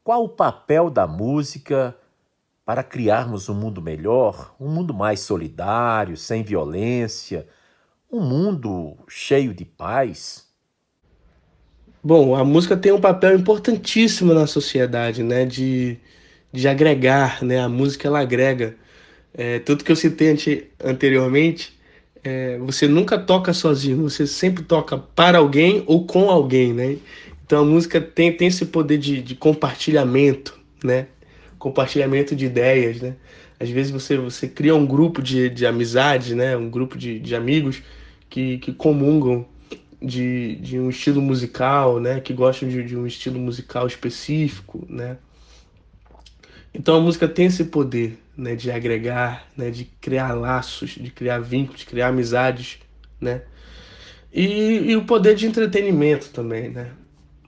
Qual o papel da música para criarmos um mundo melhor, um mundo mais solidário, sem violência, um mundo cheio de paz? Bom, a música tem um papel importantíssimo na sociedade, né? De, de agregar, né? A música ela agrega. É, tudo que eu citei anteriormente, é, você nunca toca sozinho, você sempre toca para alguém ou com alguém, né? Então a música tem, tem esse poder de, de compartilhamento, né? Compartilhamento de ideias, né? Às vezes você, você cria um grupo de, de amizade, né? Um grupo de, de amigos que, que comungam de, de um estilo musical, né? Que gostam de, de um estilo musical específico, né? Então a música tem esse poder, né, de agregar, né, de criar laços, de criar vínculos, de criar amizades, né? E, e o poder de entretenimento também, né?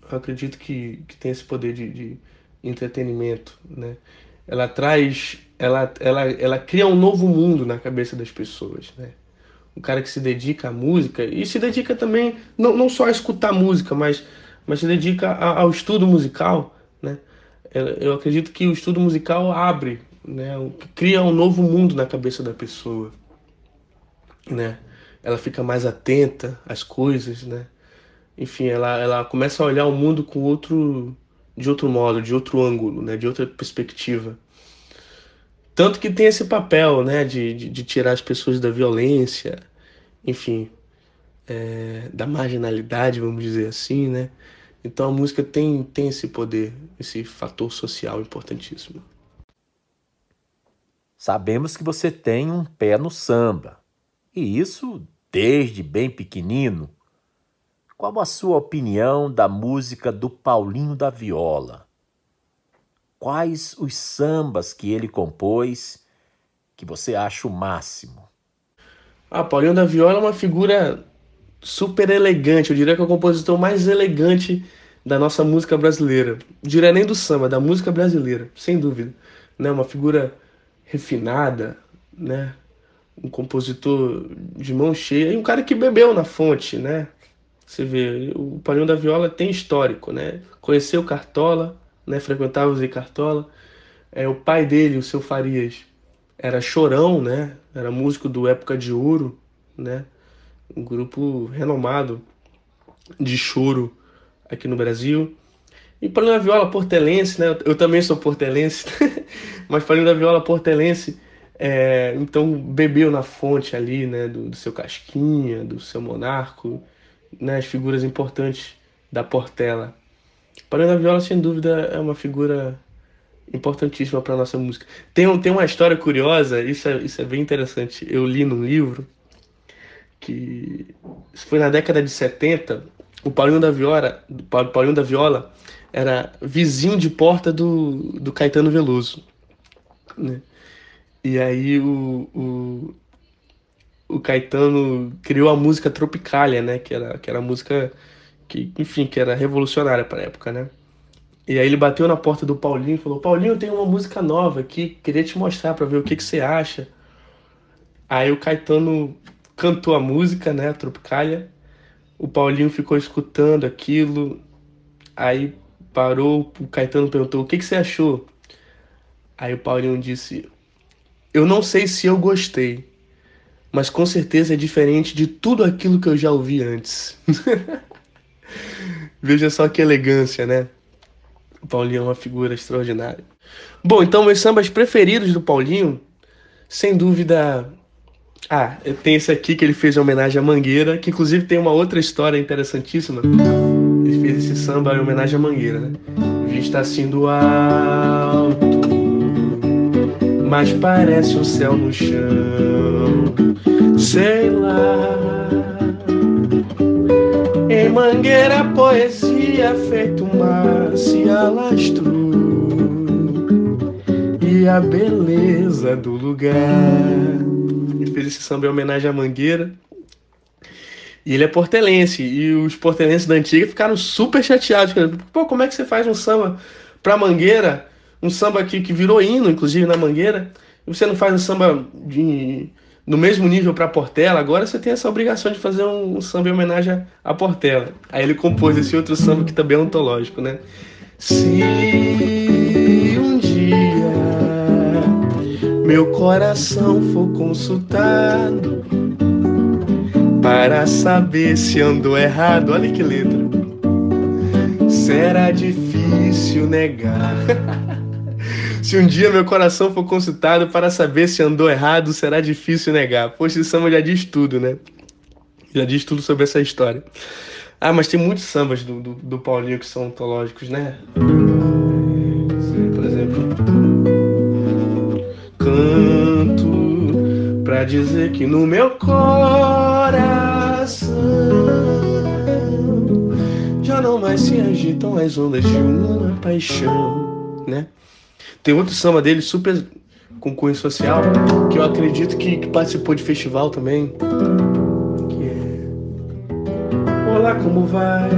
Eu acredito que, que tem esse poder de, de entretenimento, né? Ela traz, ela, ela, ela cria um novo mundo na cabeça das pessoas, né? O cara que se dedica à música e se dedica também não, não só a escutar música, mas, mas se dedica a, ao estudo musical, né? Eu acredito que o estudo musical abre né? Cria um novo mundo na cabeça da pessoa, né? Ela fica mais atenta às coisas, né? Enfim, ela, ela começa a olhar o mundo com outro, de outro modo, de outro ângulo, né? De outra perspectiva. Tanto que tem esse papel, né? De, de, de tirar as pessoas da violência, enfim, é, da marginalidade, vamos dizer assim, né? Então a música tem, tem esse poder, esse fator social importantíssimo. Sabemos que você tem um pé no samba, e isso desde bem pequenino. Qual a sua opinião da música do Paulinho da Viola? Quais os sambas que ele compôs que você acha o máximo? Ah, Paulinho da Viola é uma figura super elegante, eu diria que é o compositor mais elegante da nossa música brasileira. Não diria nem do samba, da música brasileira, sem dúvida. Né? Uma figura refinada, né? Um compositor de mão cheia e um cara que bebeu na fonte, né? Você vê, o Paulinho da Viola tem histórico, né? Conheceu Cartola, né? Frequentava o Zé Cartola. É, o pai dele, o seu Farias, era chorão, né? Era músico do Época de Ouro, né? Um grupo renomado de choro aqui no Brasil. E Paulinho da Viola portelense, né? Eu também sou portelense, mas Paulinho da Viola portelense, é, então bebeu na fonte ali, né? Do, do, seu Casquinha, do seu Monarco, né? As figuras importantes da Portela. Paulinho da Viola, sem dúvida, é uma figura importantíssima para nossa música. Tem, um, tem uma história curiosa, isso é, isso é bem interessante. Eu li num livro que foi na década de 70, o Paulinho da Viola, Paulinho da Viola era vizinho de porta do, do Caetano Veloso. Né? E aí o, o, o Caetano criou a música Tropicália, né? Que era, que era a música que, enfim, que era revolucionária para época, né? E aí ele bateu na porta do Paulinho e falou: Paulinho, tem uma música nova aqui, queria te mostrar para ver o que, que você acha. Aí o Caetano cantou a música, né, Tropicália. O Paulinho ficou escutando aquilo. Aí parou, o Caetano perguntou: O que, que você achou? Aí o Paulinho disse: Eu não sei se eu gostei, mas com certeza é diferente de tudo aquilo que eu já ouvi antes. Veja só que elegância, né? O Paulinho é uma figura extraordinária. Bom, então meus sambas preferidos do Paulinho, sem dúvida. Ah, tem esse aqui que ele fez em homenagem à Mangueira, que inclusive tem uma outra história interessantíssima. Ele fez esse samba em homenagem à Mangueira, né? Vista assim do alto, mas parece um céu no chão. Sei lá. Em Mangueira, poesia feito mar se alastrou e a beleza do lugar. Ele fez esse samba em homenagem à Mangueira. E ele é portelense. E os portelenses da antiga ficaram super chateados. Pô, como é que você faz um samba pra Mangueira? Um samba que, que virou hino, inclusive, na Mangueira. E você não faz um samba de no mesmo nível para Portela, agora você tem essa obrigação de fazer um, samba em homenagem a Portela. Aí ele compôs esse outro samba que também é ontológico, né? Se um dia meu coração for consultado para saber se andou errado, olha que letra. Será difícil negar. Se um dia meu coração for consultado para saber se andou errado, será difícil negar. Poxa, esse samba já diz tudo, né? Já diz tudo sobre essa história. Ah, mas tem muitos sambas do, do, do Paulinho que são ontológicos, né? Por exemplo, canto pra dizer que no meu coração já não mais se agitam as ondas de uma paixão, né? Tem outro samba dele super com cunho social, que eu acredito que, que participou de festival também. Que é. Olá, como vai?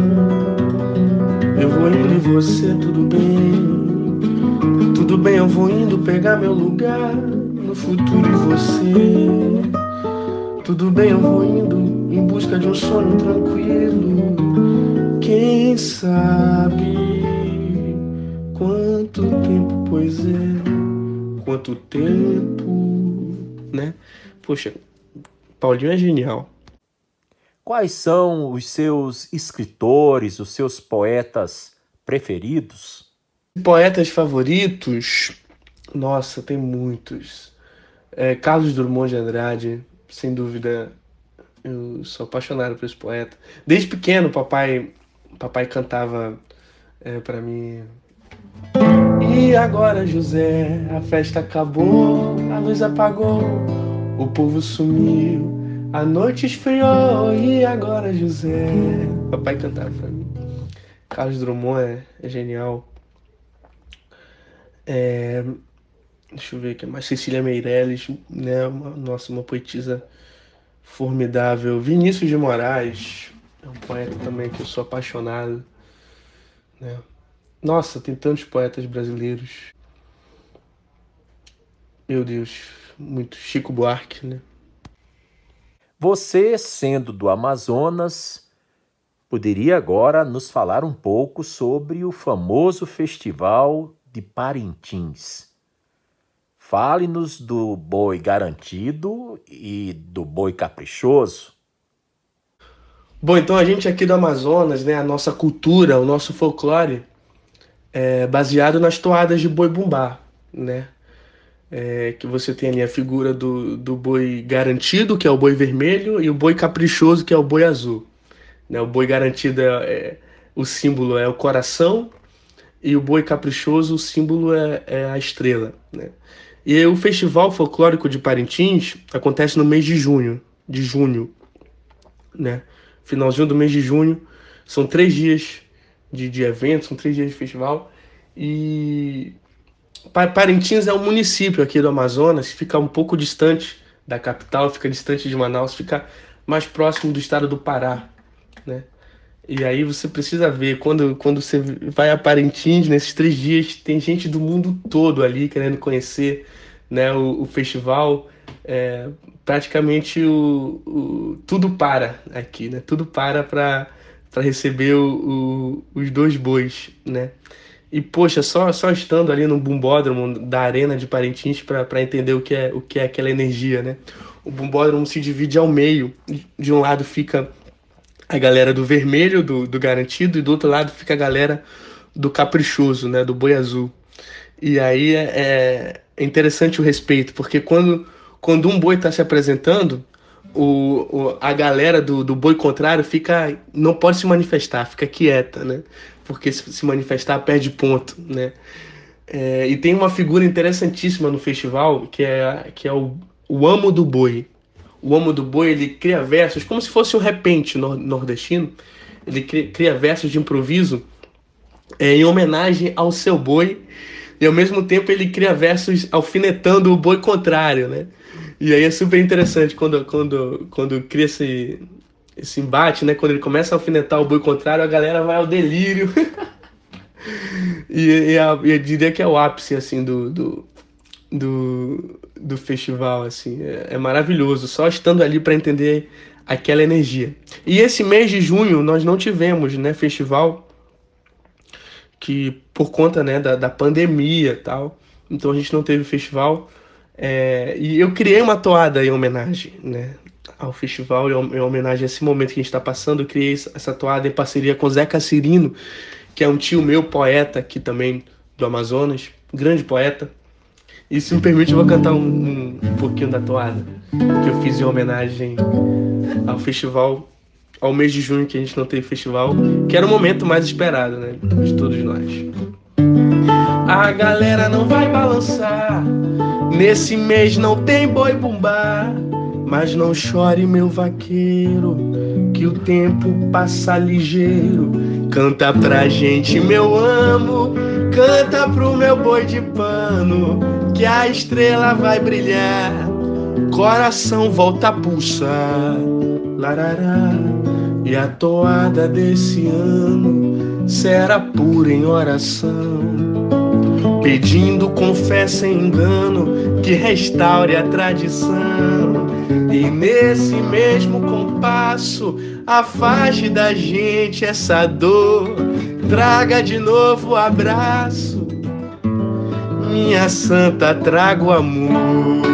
Eu vou indo e você, tudo bem? Tudo bem, eu vou indo pegar meu lugar no futuro e você. Tudo bem, eu vou indo em busca de um sonho tranquilo. Quem sabe? Quanto tempo, pois é, quanto tempo, né? Poxa, Paulinho é genial. Quais são os seus escritores, os seus poetas preferidos? Poetas favoritos? Nossa, tem muitos. É, Carlos Drummond de Andrade, sem dúvida, eu sou apaixonado por esse poeta. Desde pequeno, papai, papai cantava é, para mim e agora, José, a festa acabou, a luz apagou, o povo sumiu, a noite esfriou. E agora, José, papai cantava pra mim. Carlos Drummond é, é genial. É, deixa eu ver aqui mais. Cecília Meirelles, né? Uma, nossa, uma poetisa formidável. Vinícius de Moraes, é um poeta também que eu sou apaixonado. Né? Nossa, tem tantos poetas brasileiros. Meu Deus, muito Chico Buarque, né? Você, sendo do Amazonas, poderia agora nos falar um pouco sobre o famoso Festival de Parintins. Fale-nos do boi garantido e do boi caprichoso. Bom, então a gente aqui do Amazonas, né, a nossa cultura, o nosso folclore, é, baseado nas toadas de boi bumbá, né? É, que você tem ali a figura do, do boi garantido, que é o boi vermelho, e o boi caprichoso, que é o boi azul. Né? O boi garantido, é, é o símbolo é o coração, e o boi caprichoso, o símbolo é, é a estrela. Né? E o Festival Folclórico de Parintins acontece no mês de junho, de junho, né? Finalzinho do mês de junho, são três dias de, de eventos, são três dias de festival. E Parintins é um município aqui do Amazonas, fica um pouco distante da capital, fica distante de Manaus, fica mais próximo do estado do Pará, né? E aí você precisa ver, quando, quando você vai a Parintins, nesses três dias, tem gente do mundo todo ali querendo conhecer né, o, o festival. É, praticamente o, o, tudo para aqui, né? Tudo para para receber o, o, os dois bois, né? E poxa, só só estando ali no bumbódromo da arena de Parintins para entender o que é o que é aquela energia, né? O bumbódromo se divide ao meio. De um lado fica a galera do vermelho, do, do garantido, e do outro lado fica a galera do caprichoso, né? Do boi azul. E aí é, é interessante o respeito, porque quando, quando um boi está se apresentando, o, o, a galera do, do boi contrário fica não pode se manifestar, fica quieta, né? Porque se, se manifestar perde ponto, né? É, e tem uma figura interessantíssima no festival que é, que é o, o amo do boi o Amo do Boi ele cria versos como se fosse um repente nordestino. Ele cria, cria versos de improviso é, em homenagem ao seu boi e ao mesmo tempo ele cria versos alfinetando o boi contrário, né? E aí é super interessante quando, quando, quando cria esse, esse embate, né? Quando ele começa a alfinetar o boi contrário, a galera vai ao delírio. e, e, a, eu diria que é o ápice, assim, do, do, do, do festival, assim, é, é maravilhoso, só estando ali para entender aquela energia. E esse mês de junho nós não tivemos, né, festival, que por conta, né, da, da pandemia tal, então a gente não teve festival, é, e eu criei uma toada em homenagem, né, ao festival, em homenagem a esse momento que a gente está passando, eu criei essa toada em parceria com Zeca Cirino, que é um tio meu, poeta aqui também do Amazonas, grande poeta, e se me permite, eu vou cantar um, um, pouquinho da toada que eu fiz em homenagem ao festival, ao mês de junho que a gente não teve festival, que era o momento mais esperado, né, de todos nós. A galera não vai balançar, nesse mês não tem boi bumbá, mas não chore, meu vaqueiro, que o tempo passa ligeiro. Canta pra gente, meu amo, canta pro meu boi de pano que a estrela vai brilhar, coração volta a pulsar, larará, e a toada desse ano será pura em oração, pedindo fé sem engano que restaure a tradição. E nesse mesmo compasso, afaste da gente essa dor, traga de novo o abraço minha santa, trago amor.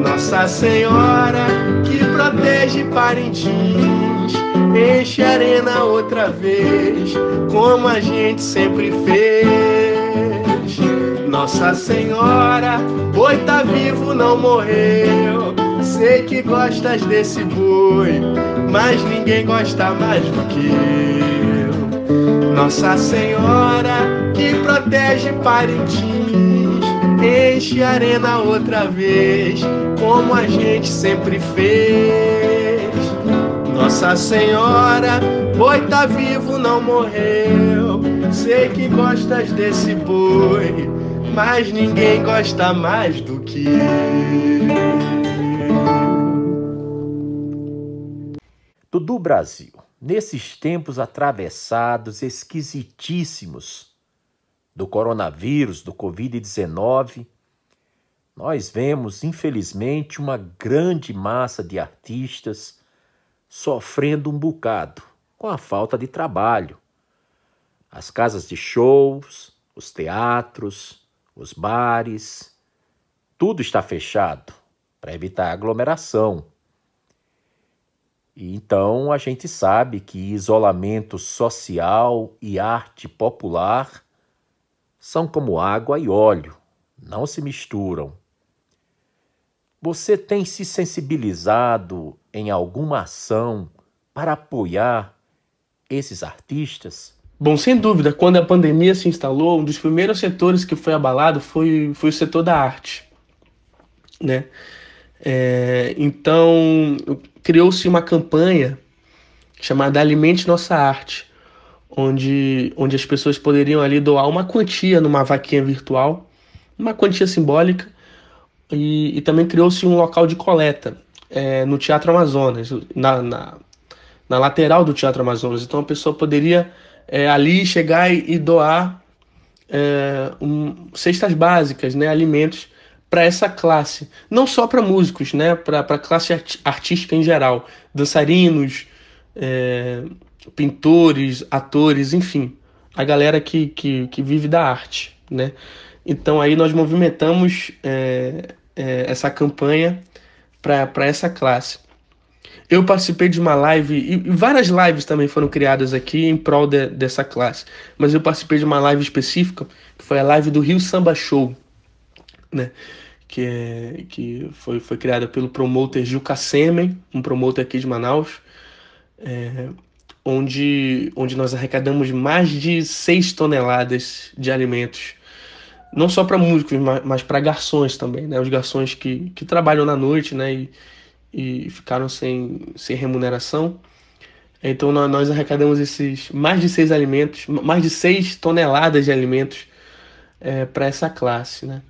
Nossa Senhora que protege Parintins, enche a arena outra vez, como a gente sempre fez. Nossa Senhora, boi tá vivo, não morreu. Sei que gostas desse boi, mas ninguém gosta mais do que eu. Nossa Senhora, que protege Parintins. Enche a arena outra vez, como a gente sempre fez. Nossa Senhora, boi tá vivo, não morreu. Sei que gostas desse boi, mas ninguém gosta mais do que eu. Dudu Brasil, nesses tempos atravessados, esquisitíssimos, do coronavírus, do Covid-19, nós vemos, infelizmente, uma grande massa de artistas sofrendo um bocado com a falta de trabalho. As casas de shows, os teatros, os bares, tudo está fechado para evitar aglomeração. E então a gente sabe que isolamento social e arte popular são como água e óleo, não se misturam. Você tem se sensibilizado em alguma ação para apoiar esses artistas? Bom, sem dúvida, quando a pandemia se instalou, um dos primeiros setores que foi abalado foi, foi o setor da arte. Né? É, então, criou-se uma campanha chamada Alimente Nossa Arte, onde, onde as pessoas poderiam ali doar uma quantia numa vaquinha virtual, uma quantia simbólica, e, e também criou-se um local de coleta é, no Teatro Amazonas, na, na, na lateral do Teatro Amazonas. Então a pessoa poderia é, ali chegar e, e doar é, um, cestas básicas, né, alimentos para essa classe, não só para músicos, né, para a classe art artística em geral, dançarinos, é, pintores, atores, enfim, a galera que, que, que vive da arte, né? Então aí nós movimentamos é, é, essa campanha para essa classe. Eu participei de uma live, e várias lives também foram criadas aqui em prol de, dessa classe, mas eu participei de uma live específica, que foi a live do Rio Samba Show, né? Que, é, que foi, foi criada pelo promotor Gil Kassemen, um promotor aqui de Manaus, é, onde, onde nós arrecadamos mais de 6 toneladas de alimentos não só para músicos, mas, mas para garçons também, né? Os garçons que, que trabalham na noite, né? E, e ficaram sem, sem remuneração. Então nós, nós arrecadamos esses mais de seis alimentos, mais de seis toneladas de alimentos é, para essa classe, né?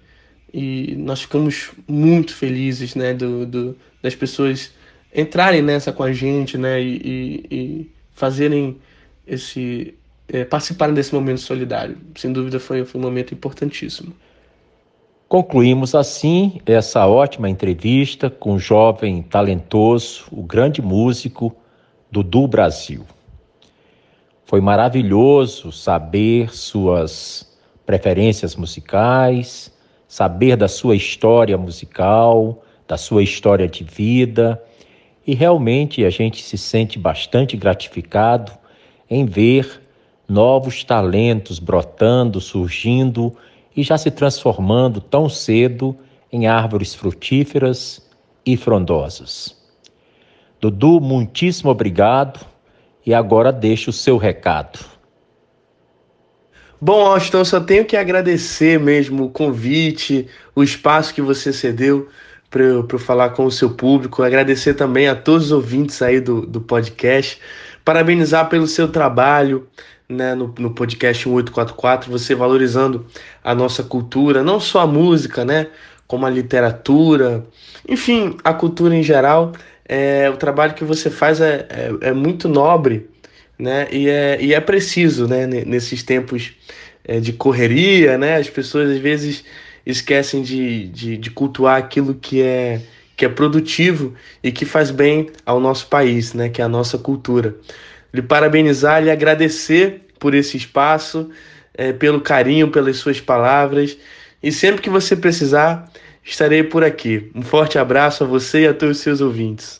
E nós ficamos muito felizes, né? Do, do, das pessoas entrarem nessa com a gente, né? E, e, e fazerem esse é, participarem desse momento solidário. Sem dúvida foi, foi um momento importantíssimo. Concluímos assim essa ótima entrevista com o jovem talentoso, o grande músico Dudu Brasil. Foi maravilhoso saber suas preferências musicais, saber da sua história musical, da sua história de vida, e realmente a gente se sente bastante gratificado em ver novos talentos brotando, surgindo e já se transformando tão cedo em árvores frutíferas e frondosas. Dudu, muitíssimo obrigado e agora deixo o seu recado. Bom, Austin, só tenho que agradecer mesmo o convite, o espaço que você cedeu para eu, eu falar com o seu público, agradecer também a todos os ouvintes aí do, do podcast, parabenizar pelo seu trabalho, né, no, no podcast 1844, você valorizando a nossa cultura, não só a música, né, como a literatura, enfim, a cultura em geral. É, o trabalho que você faz é, é, é, muito nobre né, e, é, e é preciso né, nesses tempos é, de correria. Né, as pessoas às vezes esquecem de, de, de cultuar aquilo que é, que é produtivo e que faz bem ao nosso país, né, que é a nossa cultura lhe parabenizar, lhe agradecer por esse espaço, é, pelo carinho, pelas suas palavras. E sempre que você precisar, estarei por aqui. Um forte abraço a você e a todos os seus ouvintes.